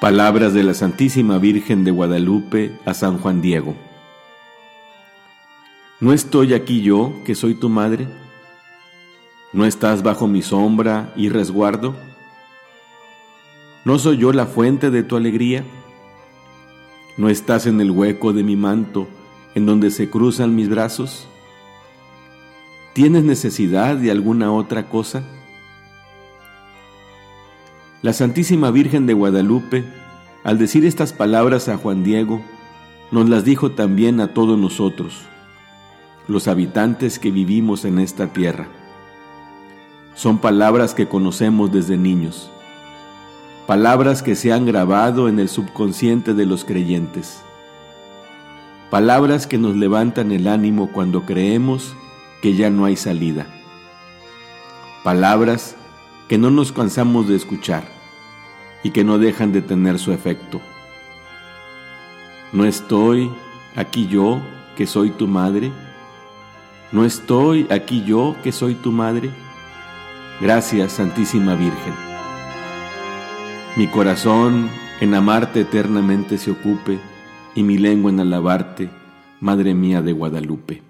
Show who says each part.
Speaker 1: Palabras de la Santísima Virgen de Guadalupe a San Juan Diego. ¿No estoy aquí yo, que soy tu madre? ¿No estás bajo mi sombra y resguardo? ¿No soy yo la fuente de tu alegría? ¿No estás en el hueco de mi manto, en donde se cruzan mis brazos? ¿Tienes necesidad de alguna otra cosa? La Santísima Virgen de Guadalupe, al decir estas palabras a Juan Diego, nos las dijo también a todos nosotros, los habitantes que vivimos en esta tierra. Son palabras que conocemos desde niños, palabras que se han grabado en el subconsciente de los creyentes, palabras que nos levantan el ánimo cuando creemos que ya no hay salida, palabras que no nos cansamos de escuchar y que no dejan de tener su efecto. No estoy aquí yo, que soy tu madre. No estoy aquí yo, que soy tu madre. Gracias, Santísima Virgen. Mi corazón en amarte eternamente se ocupe y mi lengua en alabarte, Madre mía de Guadalupe.